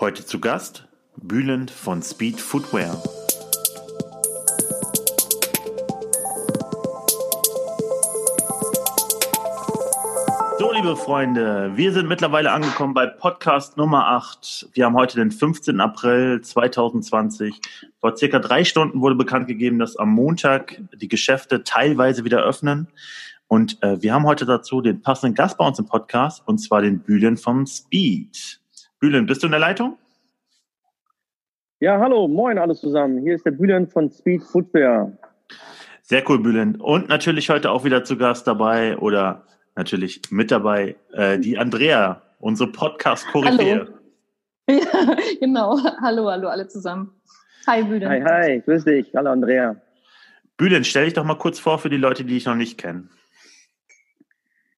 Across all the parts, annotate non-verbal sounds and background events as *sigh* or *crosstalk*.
Heute zu Gast Bülent von Speed Footwear. So, liebe Freunde, wir sind mittlerweile angekommen bei Podcast Nummer 8. Wir haben heute den 15. April 2020. Vor circa drei Stunden wurde bekannt gegeben, dass am Montag die Geschäfte teilweise wieder öffnen. Und äh, wir haben heute dazu den passenden Gast bei uns im Podcast, und zwar den Bühlen vom Speed. Bühlen, bist du in der Leitung? Ja, hallo, moin alles zusammen. Hier ist der Bühlen von Speed Footwear. Sehr cool, Bühlen. Und natürlich heute auch wieder zu Gast dabei oder natürlich mit dabei äh, die Andrea, unsere Podcast-Koryphäe. *laughs* Ja, genau. Hallo, hallo alle zusammen. Hi, Bühlen. Hi, hi, grüß dich. Hallo, Andrea. Bühlen, stell dich doch mal kurz vor für die Leute, die dich noch nicht kennen.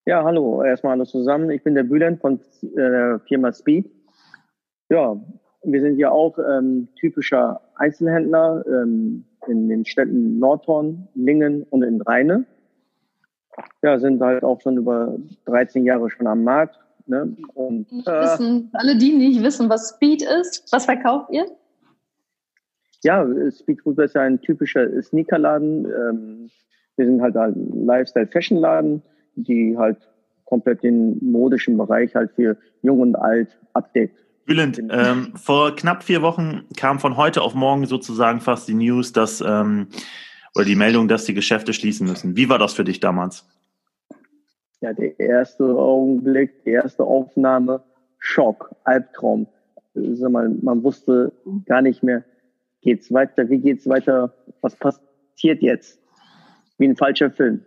Ja, hallo, erstmal alles zusammen. Ich bin der Bühlen von der äh, Firma Speed. Ja, wir sind ja auch ähm, typischer Einzelhändler ähm, in den Städten Nordhorn, Lingen und in Rheine. Ja, sind halt auch schon über 13 Jahre schon am Markt. Ne? Und, äh, wissen, alle, die nicht wissen, was Speed ist, was verkauft ihr? Ja, Speed Food ist ja ein typischer Sneakerladen. Ähm, wir sind halt ein Lifestyle-Fashion-Laden die halt komplett den modischen Bereich halt für Jung und Alt abdeckt. Bülent, ähm, vor knapp vier Wochen kam von heute auf morgen sozusagen fast die News, dass ähm, oder die Meldung, dass die Geschäfte schließen müssen. Wie war das für dich damals? Ja, der erste Augenblick, die erste Aufnahme, Schock, Albtraum. Sag mal, man wusste gar nicht mehr, geht's weiter, wie geht's weiter, was passiert jetzt? Wie ein falscher Film.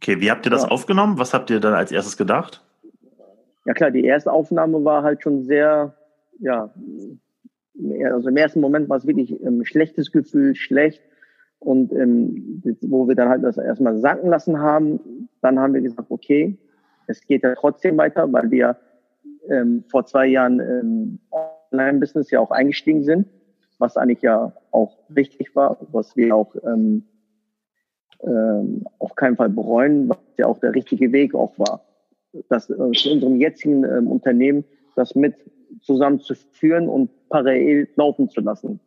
Okay, wie habt ihr das ja. aufgenommen? Was habt ihr dann als erstes gedacht? Ja klar, die erste Aufnahme war halt schon sehr, ja, also im ersten Moment war es wirklich ein schlechtes Gefühl, schlecht. Und ähm, wo wir dann halt das erstmal sacken lassen haben, dann haben wir gesagt, okay, es geht ja trotzdem weiter, weil wir ähm, vor zwei Jahren im Online-Business ja auch eingestiegen sind, was eigentlich ja auch richtig war, was wir auch ähm, ähm, auf keinen Fall bereuen, was ja auch der richtige Weg auch war. Das äh, zu unserem jetzigen ähm, Unternehmen, das mit zusammenzuführen und parallel laufen zu lassen.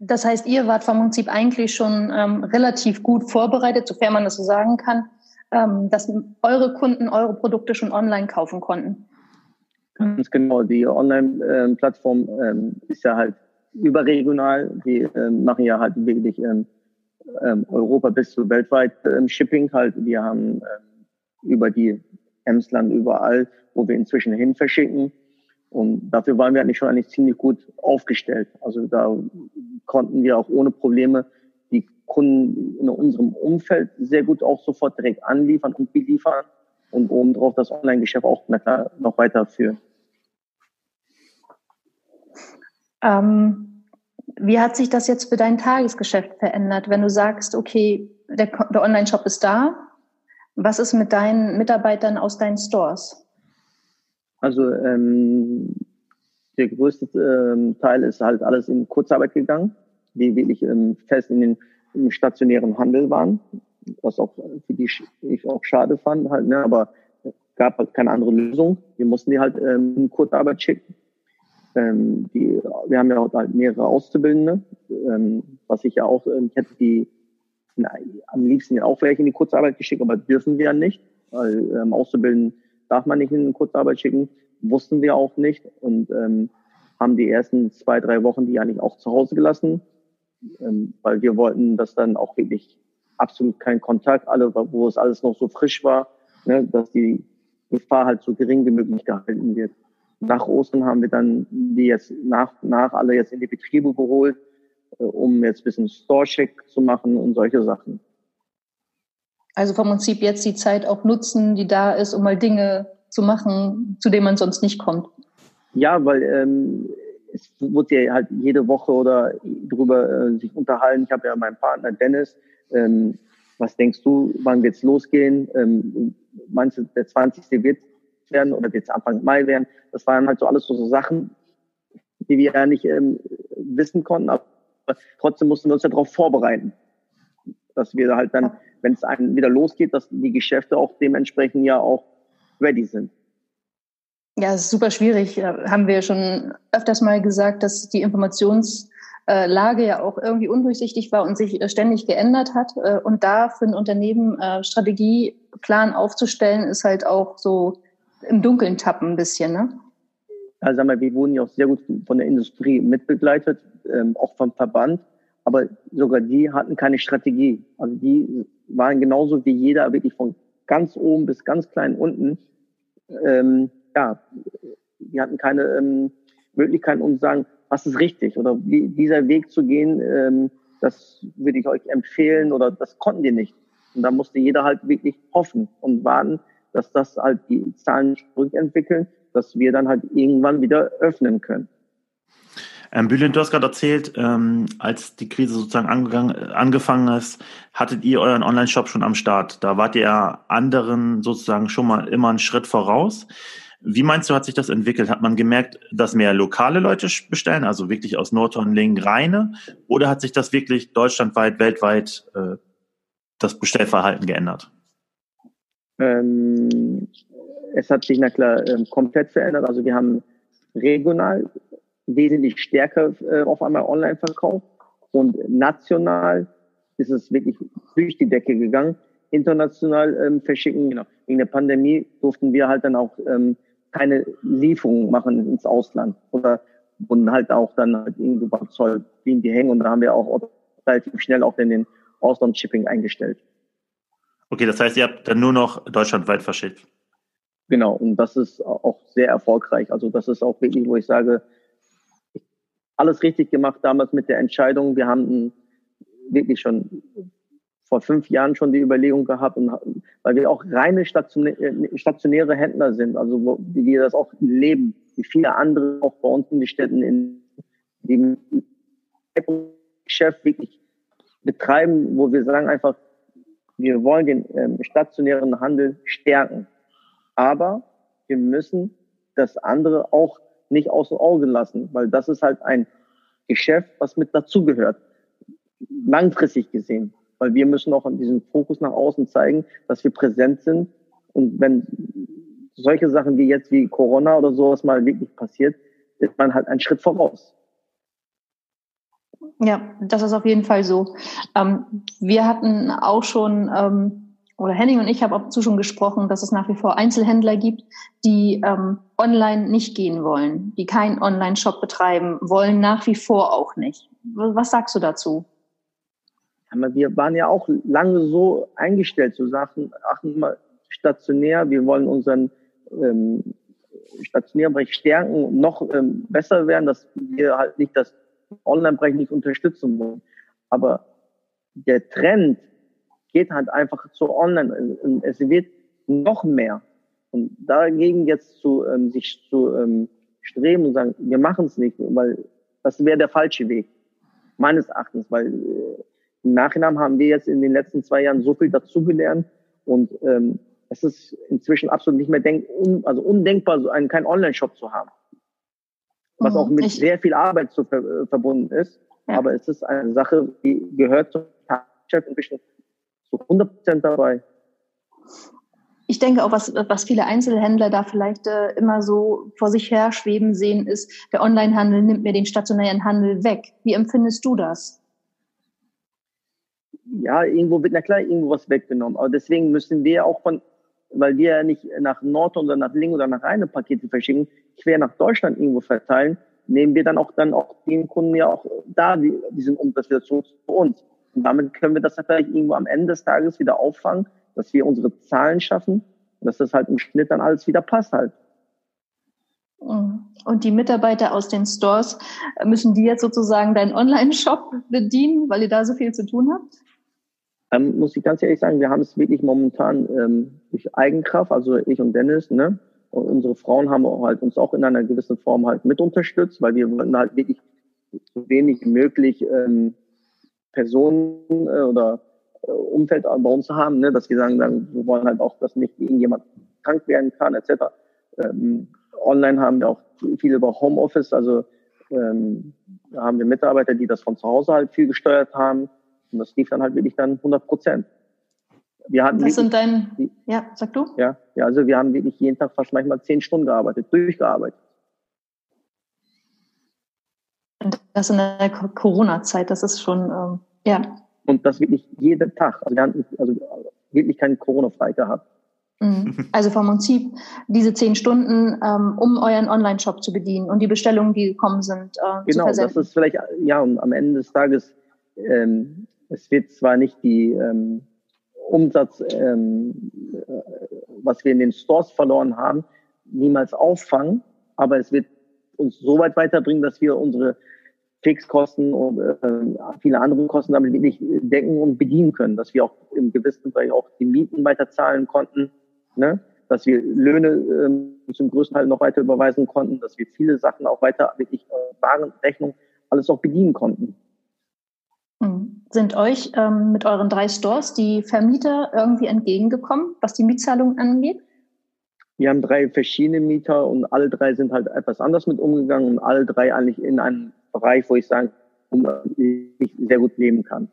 Das heißt, ihr wart vom Prinzip eigentlich schon ähm, relativ gut vorbereitet, sofern man das so sagen kann, ähm, dass eure Kunden eure Produkte schon online kaufen konnten. Ganz genau. Die Online-Plattform ähm, ist ja halt überregional. Die ähm, machen ja halt wirklich ähm, ähm, Europa bis zu weltweit ähm, Shipping halt. Wir haben ähm, über die Emsland überall, wo wir inzwischen hin verschicken. Und dafür waren wir eigentlich schon eigentlich ziemlich gut aufgestellt. Also da konnten wir auch ohne Probleme die Kunden in unserem Umfeld sehr gut auch sofort direkt anliefern und beliefern und obendrauf das Online-Geschäft auch noch weiterführen. Ähm, wie hat sich das jetzt für dein Tagesgeschäft verändert, wenn du sagst, okay, der, der Online-Shop ist da? Was ist mit deinen Mitarbeitern aus deinen Stores? Also ähm, der größte ähm, Teil ist halt alles in Kurzarbeit gegangen, die wirklich ähm, fest in den im stationären Handel waren, was auch für die ich auch schade fand halt, ne, aber gab halt keine andere Lösung. Wir mussten die halt ähm, in Kurzarbeit schicken. Ähm, die, wir haben ja auch halt mehrere Auszubildende, ähm, was ich ja auch, ähm, hätte die in, am liebsten auch welche in die Kurzarbeit geschickt, aber dürfen wir ja nicht, weil ähm, Auszubildenden darf man nicht in die Kurzarbeit schicken, wussten wir auch nicht und ähm, haben die ersten zwei, drei Wochen die eigentlich auch zu Hause gelassen, ähm, weil wir wollten, dass dann auch wirklich absolut kein Kontakt, alle, wo es alles noch so frisch war, ne, dass die Gefahr halt so gering wie möglich gehalten wird. Nach Ostern haben wir dann die jetzt nach, nach alle jetzt in die Betriebe geholt, um jetzt ein bisschen Store-Check zu machen und solche Sachen. Also vom Prinzip jetzt die Zeit auch nutzen, die da ist, um mal Dinge zu machen, zu denen man sonst nicht kommt. Ja, weil ähm, es wurde ja halt jede Woche oder drüber äh, sich unterhalten. Ich habe ja meinen Partner Dennis. Ähm, was denkst du, wann wird's losgehen? Ähm, meinst du, der 20. wird werden oder jetzt Anfang Mai werden. Das waren halt so alles so, so Sachen, die wir ja nicht ähm, wissen konnten, aber trotzdem mussten wir uns ja darauf vorbereiten, dass wir halt dann, wenn es einem wieder losgeht, dass die Geschäfte auch dementsprechend ja auch ready sind. Ja, es ist super schwierig. Haben wir schon öfters mal gesagt, dass die Informationslage ja auch irgendwie undurchsichtig war und sich ständig geändert hat. Äh, und da für ein Unternehmen äh, Strategieplan aufzustellen, ist halt auch so im Dunkeln tappen ein bisschen, ne? Also sag mal, wir wurden ja auch sehr gut von der Industrie mitbegleitet, ähm, auch vom Verband. Aber sogar die hatten keine Strategie. Also die waren genauso wie jeder, wirklich von ganz oben bis ganz klein unten ähm, ja, die hatten keine ähm, Möglichkeit, um zu sagen, was ist richtig oder wie dieser Weg zu gehen, ähm, das würde ich euch empfehlen oder das konnten die nicht. Und da musste jeder halt wirklich hoffen und warten, dass das halt die Zahlen zurückentwickeln, dass wir dann halt irgendwann wieder öffnen können. Ähm, Bülent, du hast gerade erzählt, ähm, als die Krise sozusagen angefangen ist, hattet ihr euren Online-Shop schon am Start. Da wart ihr anderen sozusagen schon mal immer einen Schritt voraus. Wie meinst du, hat sich das entwickelt? Hat man gemerkt, dass mehr lokale Leute bestellen, also wirklich aus Nordhornlingen reine? Oder hat sich das wirklich deutschlandweit, weltweit äh, das Bestellverhalten geändert? Ähm, es hat sich na klar ähm, komplett verändert. Also wir haben regional wesentlich stärker äh, auf einmal online verkauft und national ist es wirklich durch die Decke gegangen. International ähm, verschicken, genau. Wegen der Pandemie durften wir halt dann auch ähm, keine Lieferung machen ins Ausland oder wurden halt auch dann halt irgendwo beim Zoll blieben die hängen und da haben wir auch relativ schnell auch in den Ausland-Shipping eingestellt. Okay, das heißt, ihr habt dann nur noch deutschlandweit verschickt. Genau, und das ist auch sehr erfolgreich. Also das ist auch wirklich, wo ich sage, alles richtig gemacht damals mit der Entscheidung. Wir haben wirklich schon vor fünf Jahren schon die Überlegung gehabt, und, weil wir auch reine stationäre, stationäre Händler sind, also wo, wie wir das auch leben, wie viele andere auch bei uns in die Städten, in dem Geschäft wirklich betreiben, wo wir sagen einfach, wir wollen den ähm, stationären Handel stärken. Aber wir müssen das andere auch nicht außer Auge lassen, weil das ist halt ein Geschäft, was mit dazugehört. Langfristig gesehen weil wir müssen auch an diesem Fokus nach außen zeigen, dass wir präsent sind. Und wenn solche Sachen wie jetzt wie Corona oder sowas mal wirklich passiert, ist man halt einen Schritt voraus. Ja, das ist auf jeden Fall so. Ähm, wir hatten auch schon, ähm, oder Henning und ich haben auch dazu schon gesprochen, dass es nach wie vor Einzelhändler gibt, die ähm, online nicht gehen wollen, die keinen Online-Shop betreiben wollen, nach wie vor auch nicht. Was sagst du dazu? wir waren ja auch lange so eingestellt zu Sachen, ach, mal stationär, wir wollen unseren ähm, stationären Bereich stärken noch ähm, besser werden, dass wir halt nicht das Online-Bereich nicht unterstützen wollen. Aber der Trend geht halt einfach zu Online. Es wird noch mehr. Und dagegen jetzt zu ähm, sich zu ähm, streben und sagen, wir machen es nicht, weil das wäre der falsche Weg, meines Erachtens, weil äh, im Nachhinein haben wir jetzt in den letzten zwei Jahren so viel dazugelernt und ähm, es ist inzwischen absolut nicht mehr denk un also undenkbar, so einen keinen Online-Shop zu haben. Was mhm, auch mit sehr viel Arbeit zu, äh, verbunden ist. Ja. Aber es ist eine Sache, die gehört zum Geschäft inzwischen zu 100 Prozent dabei. Ich denke auch, was, was viele Einzelhändler da vielleicht äh, immer so vor sich her schweben sehen, ist, der Onlinehandel nimmt mir den stationären Handel weg. Wie empfindest du das? ja, irgendwo wird, na klar, irgendwo was weggenommen. Aber deswegen müssen wir auch von, weil wir ja nicht nach Nord oder nach Link oder nach Rheine Pakete verschicken, quer nach Deutschland irgendwo verteilen, nehmen wir dann auch dann auch den Kunden ja auch da die, diesen Umsatz wieder zu, zu uns. Und damit können wir das vielleicht irgendwo am Ende des Tages wieder auffangen, dass wir unsere Zahlen schaffen, dass das halt im Schnitt dann alles wieder passt halt. Mhm. Und die Mitarbeiter aus den Stores, müssen die jetzt sozusagen deinen Online-Shop bedienen, weil ihr da so viel zu tun habt? Ähm, muss ich ganz ehrlich sagen, wir haben es wirklich momentan ähm, durch Eigenkraft, also ich und Dennis, ne? Und unsere Frauen haben halt uns auch in einer gewissen Form halt mit unterstützt, weil wir wollten halt wirklich so wenig möglich ähm, Personen äh, oder äh, Umfeld bei uns haben, ne? dass wir sagen, dann, wir wollen halt auch, dass nicht irgendjemand krank werden kann, etc. Ähm, online haben wir auch viel über Homeoffice, also ähm, da haben wir Mitarbeiter, die das von zu Hause halt viel gesteuert haben und das lief dann halt wirklich dann 100 Prozent. wir hatten das sind dein, ja, sag du? Ja, ja, also wir haben wirklich jeden Tag fast manchmal zehn Stunden gearbeitet, durchgearbeitet. Und das in der Corona-Zeit, das ist schon, ähm, ja. Und das wirklich jeden Tag. Also wir haben also wirklich keinen Corona-frei gehabt. Mhm. *laughs* Also vom Prinzip diese zehn Stunden, ähm, um euren Online-Shop zu bedienen und die Bestellungen, die gekommen sind, äh, genau, zu versenden. das ist vielleicht, ja, und am Ende des Tages, ähm, es wird zwar nicht die ähm, Umsatz, ähm, äh, was wir in den Stores verloren haben, niemals auffangen, aber es wird uns so weit weiterbringen, dass wir unsere Fixkosten und äh, viele andere Kosten damit wirklich decken und bedienen können, dass wir auch im gewissen Bereich auch die Mieten weiter zahlen konnten, ne? dass wir Löhne ähm, zum größten Teil noch weiter überweisen konnten, dass wir viele Sachen auch weiter wirklich äh, Warenrechnung alles auch bedienen konnten. Hm. Sind euch ähm, mit euren drei Stores die Vermieter irgendwie entgegengekommen, was die Mietzahlung angeht? Wir haben drei verschiedene Mieter und alle drei sind halt etwas anders mit umgegangen und alle drei eigentlich in einem Bereich, wo ich sagen, ich sehr gut leben kann.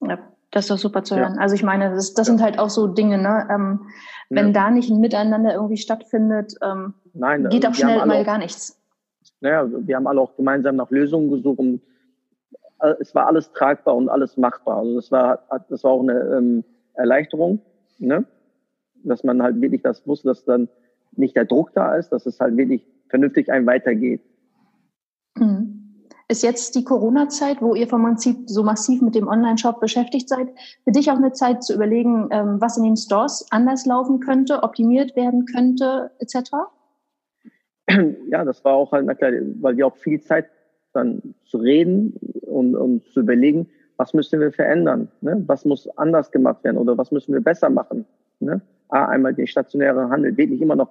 Ja, das ist doch super zu hören. Ja. Also ich meine, das, das ja. sind halt auch so Dinge, ne? Ähm, wenn da nicht ein Miteinander irgendwie stattfindet, ähm, Nein, geht auch schnell mal auch, gar nichts. Naja, wir haben alle auch gemeinsam nach Lösungen gesucht und äh, es war alles tragbar und alles machbar. Also das war, das war auch eine ähm, Erleichterung, ne? dass man halt wirklich das wusste, dass dann nicht der Druck da ist, dass es halt wirklich vernünftig einem weitergeht. Mhm. Ist jetzt die Corona-Zeit, wo ihr vom Prinzip so massiv mit dem Online-Shop beschäftigt seid, für dich auch eine Zeit zu überlegen, ähm, was in den Stores anders laufen könnte, optimiert werden könnte, etc.? *clears throat* Ja, das war auch halt, na klar, weil wir auch viel Zeit dann zu reden und, und zu überlegen, was müssen wir verändern, ne? was muss anders gemacht werden oder was müssen wir besser machen. Ne? A, einmal den stationären Handel wirklich immer noch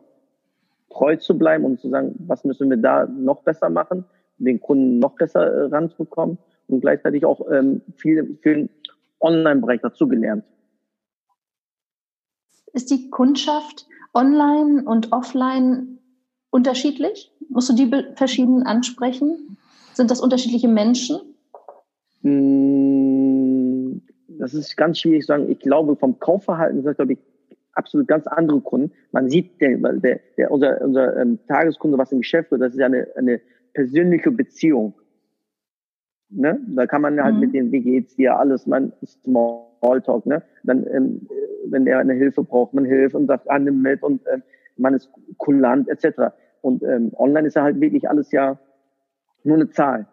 treu zu bleiben und zu sagen, was müssen wir da noch besser machen den Kunden noch besser äh, ranzukommen und gleichzeitig auch ähm, viel für den Online-Bereich dazugelernt. Ist die Kundschaft online und offline unterschiedlich? Musst du die verschieden ansprechen? Sind das unterschiedliche Menschen? Hm, das ist ganz schwierig zu sagen. Ich glaube, vom Kaufverhalten sind das, glaube ich, absolut ganz andere Kunden. Man sieht, der, der, der unser, unser ähm, Tageskunde, was im Geschäft wird, das ist ja eine, eine persönliche Beziehung. Ne? Da kann man halt mhm. mit dem, wie geht's dir, alles, man Smalltalk, ne? Dann, ähm, wenn er eine Hilfe braucht, man hilft und sagt, ah, nimm mit und ähm, man ist kulant, etc. Und ähm, online ist ja halt wirklich alles ja nur eine Zahl.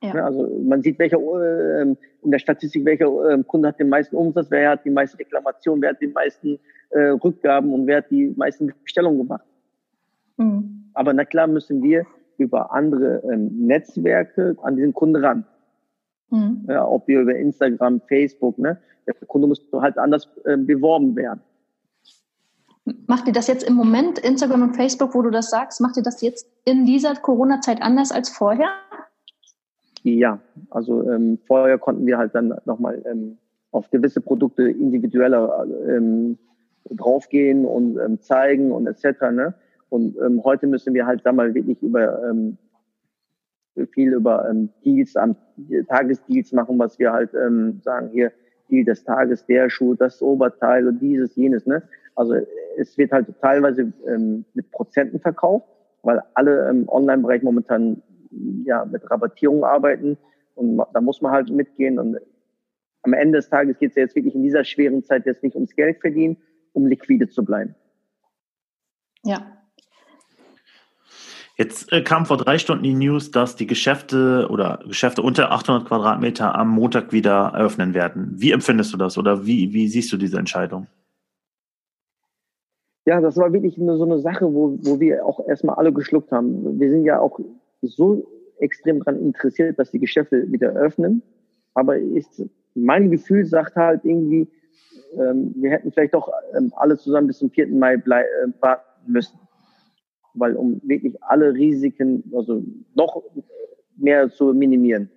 Ja. Ne? Also man sieht, welcher äh, in der Statistik, welcher äh, Kunde hat den meisten Umsatz, wer hat die meisten Reklamationen, wer hat die meisten äh, Rückgaben und wer hat die meisten Bestellungen gemacht. Mhm. Aber na klar müssen wir über andere ähm, Netzwerke an diesen Kunden ran. Mhm. Ja, ob wir über Instagram, Facebook, ne? Der Kunde muss halt anders äh, beworben werden. Macht ihr das jetzt im Moment, Instagram und Facebook, wo du das sagst, macht ihr das jetzt in dieser Corona-Zeit anders als vorher? Ja, also ähm, vorher konnten wir halt dann nochmal ähm, auf gewisse Produkte individueller ähm, draufgehen und ähm, zeigen und etc. Ne? Und ähm, heute müssen wir halt, sag mal, wirklich über ähm, viel über ähm, Deals, am Tagesdeals machen, was wir halt ähm, sagen, hier Deal des Tages, der Schuh, das Oberteil und dieses, jenes. Ne? Also es wird halt teilweise ähm, mit Prozenten verkauft, weil alle im Online-Bereich momentan ja mit Rabattierung arbeiten und da muss man halt mitgehen. Und am Ende des Tages geht es ja jetzt wirklich in dieser schweren Zeit jetzt nicht ums Geld verdienen, um liquide zu bleiben. Ja, Jetzt äh, kam vor drei Stunden die News, dass die Geschäfte oder Geschäfte unter 800 Quadratmeter am Montag wieder eröffnen werden. Wie empfindest du das oder wie, wie siehst du diese Entscheidung? Ja, das war wirklich nur so eine Sache, wo, wo wir auch erstmal alle geschluckt haben. Wir sind ja auch so extrem daran interessiert, dass die Geschäfte wieder öffnen. Aber ist, mein Gefühl sagt halt irgendwie, ähm, wir hätten vielleicht doch ähm, alle zusammen bis zum 4. Mai blei äh, warten müssen weil um wirklich alle Risiken, also noch mehr zu minimieren.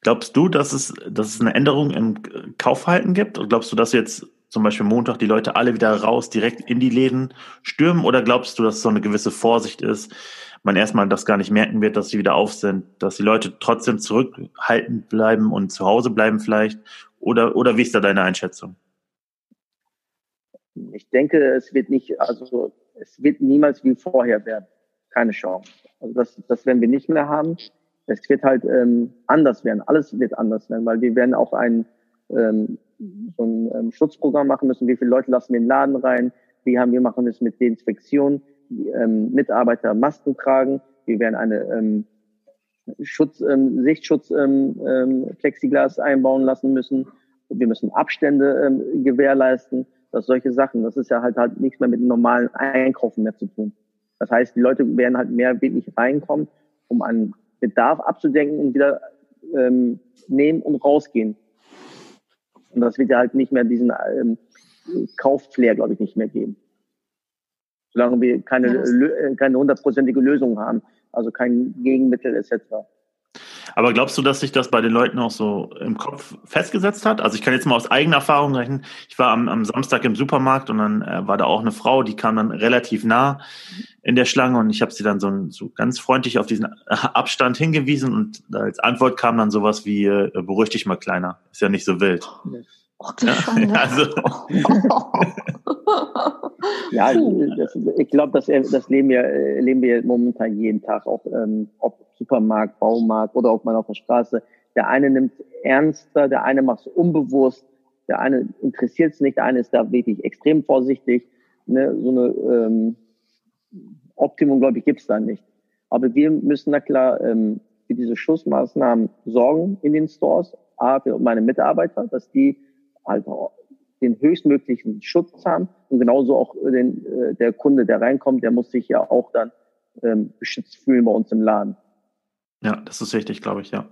Glaubst du, dass es, dass es eine Änderung im Kaufverhalten gibt? Oder glaubst du, dass jetzt zum Beispiel Montag die Leute alle wieder raus, direkt in die Läden stürmen? Oder glaubst du, dass so eine gewisse Vorsicht ist, man erstmal das gar nicht merken wird, dass sie wieder auf sind, dass die Leute trotzdem zurückhaltend bleiben und zu Hause bleiben vielleicht? Oder, oder wie ist da deine Einschätzung? Ich denke, es wird nicht, also es wird niemals wie vorher werden. Keine Chance. Also das, das werden wir nicht mehr haben. Es wird halt ähm, anders werden. Alles wird anders werden, weil wir werden auch ein, ähm, so ein ähm, Schutzprogramm machen müssen. Wie viele Leute lassen wir in den Laden rein? Wie haben wir machen es mit Desinfektion? ähm, Mitarbeiter Masken tragen. Wir werden eine ähm, Schutz, ähm, Sichtschutz ähm, ähm, Plexiglas einbauen lassen müssen. Wir müssen Abstände ähm, gewährleisten. Das solche Sachen. Das ist ja halt halt nichts mehr mit normalen Einkaufen mehr zu tun. Das heißt, die Leute werden halt mehr wirklich reinkommen, um einen Bedarf abzudenken und wieder ähm, nehmen und rausgehen. Und das wird ja halt nicht mehr diesen ähm, Kaufflair, glaube ich, nicht mehr geben solange wir keine, äh, keine hundertprozentige Lösung haben, also kein Gegenmittel etc. Aber glaubst du, dass sich das bei den Leuten auch so im Kopf festgesetzt hat? Also ich kann jetzt mal aus eigener Erfahrung rechnen. Ich war am, am Samstag im Supermarkt und dann äh, war da auch eine Frau, die kam dann relativ nah in der Schlange und ich habe sie dann so, so ganz freundlich auf diesen *laughs* Abstand hingewiesen und als Antwort kam dann sowas wie, äh, beruhig dich mal kleiner, ist ja nicht so wild. Oh, ja, *laughs* also. *laughs* ja, das, ich glaube, das, das leben, wir, leben wir momentan jeden Tag, auch ähm, ob Supermarkt, Baumarkt oder ob man auf der Straße. Der eine nimmt ernster, der eine macht es unbewusst, der eine interessiert es nicht, der eine ist da wirklich extrem vorsichtig. Ne? So eine ähm, Optimum, glaube ich, gibt es da nicht. Aber wir müssen da klar ähm, für diese Schussmaßnahmen sorgen in den Stores, A, für meine Mitarbeiter, dass die halt den höchstmöglichen Schutz haben und genauso auch den, äh, der Kunde, der reinkommt, der muss sich ja auch dann ähm, beschützt fühlen bei uns im Laden. Ja, das ist wichtig, glaube ich, ja.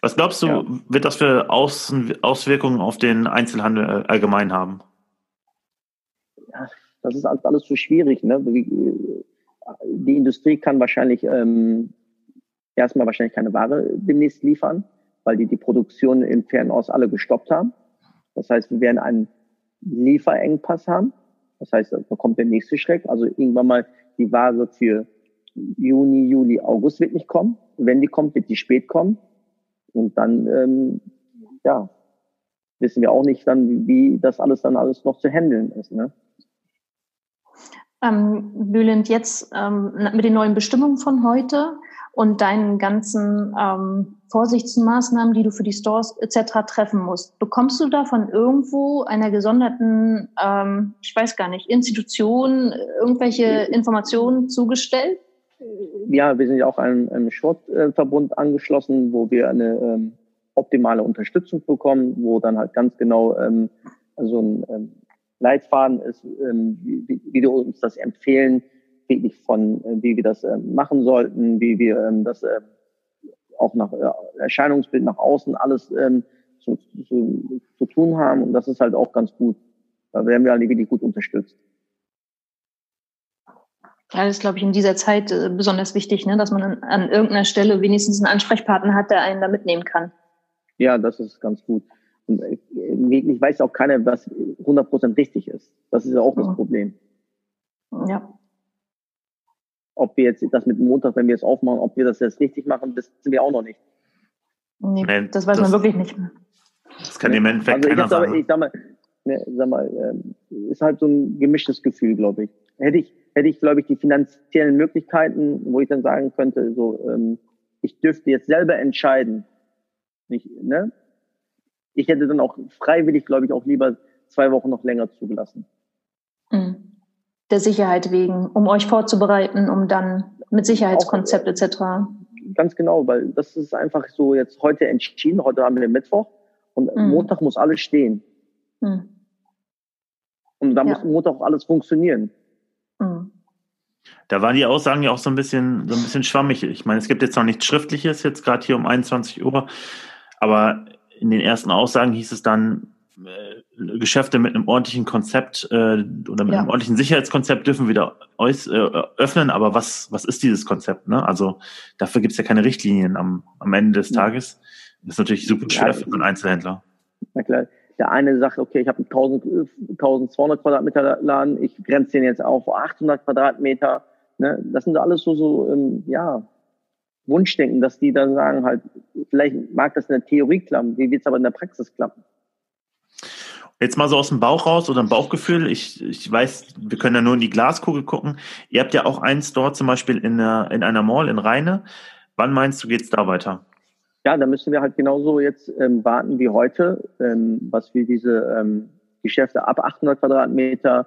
Was glaubst du, ja. wird das für Außen Auswirkungen auf den Einzelhandel äh, allgemein haben? Ja, das ist alles so schwierig. Ne? Die Industrie kann wahrscheinlich ähm, erstmal wahrscheinlich keine Ware demnächst liefern, weil die die Produktion im Fernost alle gestoppt haben. Das heißt, wir werden einen Lieferengpass haben. Das heißt, da kommt der nächste Schreck. Also irgendwann mal die Ware für Juni, Juli, August wird nicht kommen. Wenn die kommt, wird die spät kommen. Und dann, ähm, ja, wissen wir auch nicht dann, wie das alles dann alles noch zu handeln ist. Ne? Ähm, Bülent, jetzt ähm, mit den neuen Bestimmungen von heute und deinen ganzen ähm, Vorsichtsmaßnahmen, die du für die Stores etc. treffen musst, bekommst du da von irgendwo einer gesonderten, ähm, ich weiß gar nicht, Institution irgendwelche Informationen zugestellt? Ja, wir sind ja auch einem, einem Sportverbund angeschlossen, wo wir eine ähm, optimale Unterstützung bekommen, wo dann halt ganz genau ähm, so ein ähm, Leitfaden ist, ähm, wie, wie du uns das empfehlen, wirklich von, äh, wie wir das äh, machen sollten, wie wir ähm, das äh, auch nach Erscheinungsbild nach außen alles ähm, zu, zu, zu tun haben. Und das ist halt auch ganz gut. Da werden wir alle wirklich gut unterstützt. Ja, das ist, glaube ich, in dieser Zeit besonders wichtig, ne? dass man an, an irgendeiner Stelle wenigstens einen Ansprechpartner hat, der einen da mitnehmen kann. Ja, das ist ganz gut. Und wirklich weiß auch keiner, was 100% richtig ist. Das ist ja auch das Problem. Ja ob wir jetzt das mit Montag, wenn wir es aufmachen, ob wir das jetzt richtig machen, wissen wir auch noch nicht. Nee, nee das weiß das, man wirklich nicht. Das kann im Endeffekt also keiner sagen. Ich sag mal, ne, sag mal äh, ist halt so ein gemischtes Gefühl, glaube ich. Hätte ich, hätte ich, glaube ich, die finanziellen Möglichkeiten, wo ich dann sagen könnte, so, ähm, ich dürfte jetzt selber entscheiden. Nicht, ne? Ich hätte dann auch freiwillig, glaube ich, auch lieber zwei Wochen noch länger zugelassen. Der Sicherheit wegen, um euch vorzubereiten, um dann mit Sicherheitskonzept etc. Ganz genau, weil das ist einfach so jetzt heute entschieden. Heute haben wir Mittwoch und mhm. Montag muss alles stehen. Mhm. Und da ja. muss Montag auch alles funktionieren. Mhm. Da waren die Aussagen ja auch so ein bisschen, so ein bisschen schwammig. Ich meine, es gibt jetzt noch nichts Schriftliches, jetzt gerade hier um 21 Uhr, aber in den ersten Aussagen hieß es dann, äh, Geschäfte mit einem ordentlichen Konzept äh, oder mit ja. einem ordentlichen Sicherheitskonzept dürfen wieder äuß, äh, öffnen, aber was, was ist dieses Konzept? Ne? Also dafür gibt es ja keine Richtlinien am, am Ende des Tages. Das ist natürlich super schwer ja, für einen Einzelhändler. Na klar. Der eine sagt, okay, ich habe einen 1200 Quadratmeter Laden, ich grenze den jetzt auf 800 Quadratmeter. Ne? Das sind alles so, so ähm, ja, Wunschdenken, dass die dann sagen halt, vielleicht mag das in der Theorie klappen, wie wird es aber in der Praxis klappen? Jetzt mal so aus dem Bauch raus oder ein Bauchgefühl. Ich, ich weiß, wir können ja nur in die Glaskugel gucken. Ihr habt ja auch einen Store zum Beispiel in, einer, in einer Mall in Rheine. Wann meinst du, geht's da weiter? Ja, da müssen wir halt genauso jetzt ähm, warten wie heute, ähm, was wir diese ähm, Geschäfte ab 800 Quadratmeter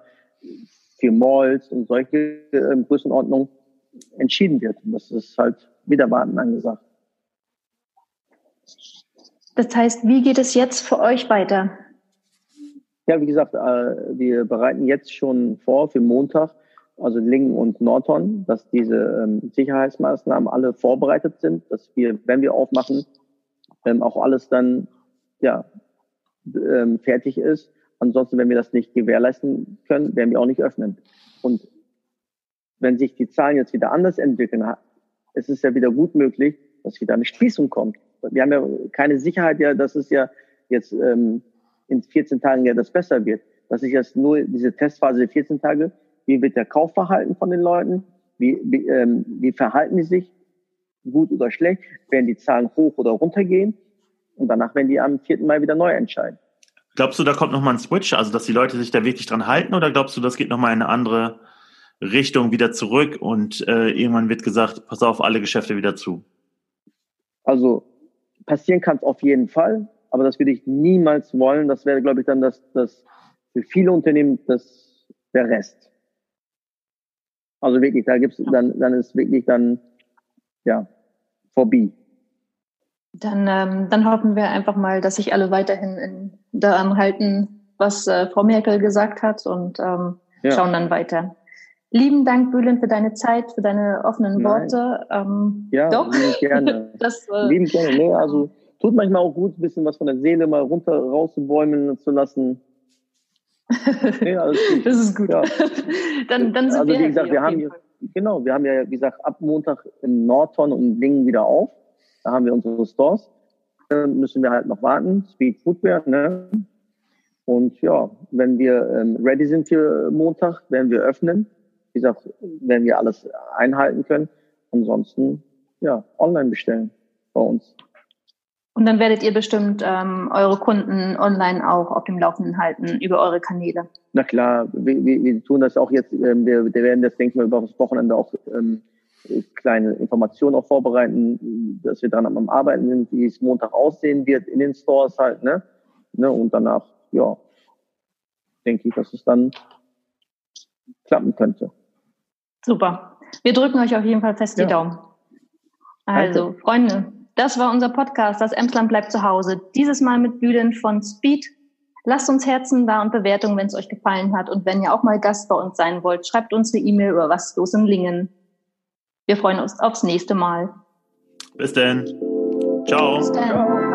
für Malls und solche ähm, Größenordnungen entschieden wird. Und das ist halt wieder warten angesagt. Das heißt, wie geht es jetzt für euch weiter? Ja, wie gesagt, äh, wir bereiten jetzt schon vor für Montag, also Lingen und Norton, dass diese ähm, Sicherheitsmaßnahmen alle vorbereitet sind, dass wir, wenn wir aufmachen, ähm, auch alles dann ja ähm, fertig ist. Ansonsten, wenn wir das nicht gewährleisten können, werden wir auch nicht öffnen. Und wenn sich die Zahlen jetzt wieder anders entwickeln, es ist ja wieder gut möglich, dass wieder eine Schließung kommt. Wir haben ja keine Sicherheit, ja, dass es ja jetzt ähm, in 14 Tagen ja das besser wird. Das ist jetzt nur diese Testphase der 14 Tage. Wie wird der Kaufverhalten von den Leuten? Wie, wie, ähm, wie verhalten die sich? Gut oder schlecht? Werden die Zahlen hoch oder runter gehen? Und danach werden die am 4. Mai wieder neu entscheiden. Glaubst du, da kommt nochmal ein Switch, also dass die Leute sich da wirklich dran halten? Oder glaubst du, das geht nochmal in eine andere Richtung wieder zurück und äh, irgendwann wird gesagt, pass auf, alle Geschäfte wieder zu? Also passieren kann es auf jeden Fall, aber das würde ich niemals wollen. Das wäre, glaube ich, dann das, das für viele Unternehmen das der Rest. Also wirklich, da gibt's dann, dann ist wirklich dann ja vorbei. Dann, ähm, dann hoffen wir einfach mal, dass sich alle weiterhin in, daran halten, was äh, Frau Merkel gesagt hat und ähm, ja. schauen dann weiter. Lieben Dank, Bülent, für deine Zeit, für deine offenen Nein. Worte. Ähm, ja, doch. gerne. *laughs* das, äh, lieben gerne. Nee, also tut manchmal auch gut, ein bisschen was von der Seele mal runter rauszubäumen zu lassen. *laughs* Nee, das ist gut. Ja. *laughs* dann, dann sind also, wir wie gesagt, wir haben genau, wir haben ja, wie gesagt, ab Montag in Nordhorn und Lingen wieder auf. Da haben wir unsere Stores. Dann müssen wir halt noch warten. Speed Footwear, ne? Und ja, wenn wir ähm, ready sind für Montag, werden wir öffnen wie gesagt, werden wir alles einhalten können. Ansonsten, ja, online bestellen bei uns. Und dann werdet ihr bestimmt ähm, eure Kunden online auch auf dem Laufenden halten über eure Kanäle. Na klar, wir, wir, wir tun das auch jetzt. Ähm, wir, wir werden das, denke ich mal, über das Wochenende auch ähm, kleine Informationen auch vorbereiten, dass wir dran am Arbeiten sind, wie es Montag aussehen wird in den Stores halt, ne? ne? Und danach, ja, denke ich, dass es dann klappen könnte. Super. Wir drücken euch auf jeden Fall fest ja. die Daumen. Also, Danke. Freunde, das war unser Podcast. Das Emsland bleibt zu Hause. Dieses Mal mit Bühlen von Speed. Lasst uns Herzen da und Bewertungen, wenn es euch gefallen hat. Und wenn ihr auch mal Gast bei uns sein wollt, schreibt uns eine E-Mail über was los in Lingen. Wir freuen uns aufs nächste Mal. Bis denn. Ciao. Bis dann. Bye.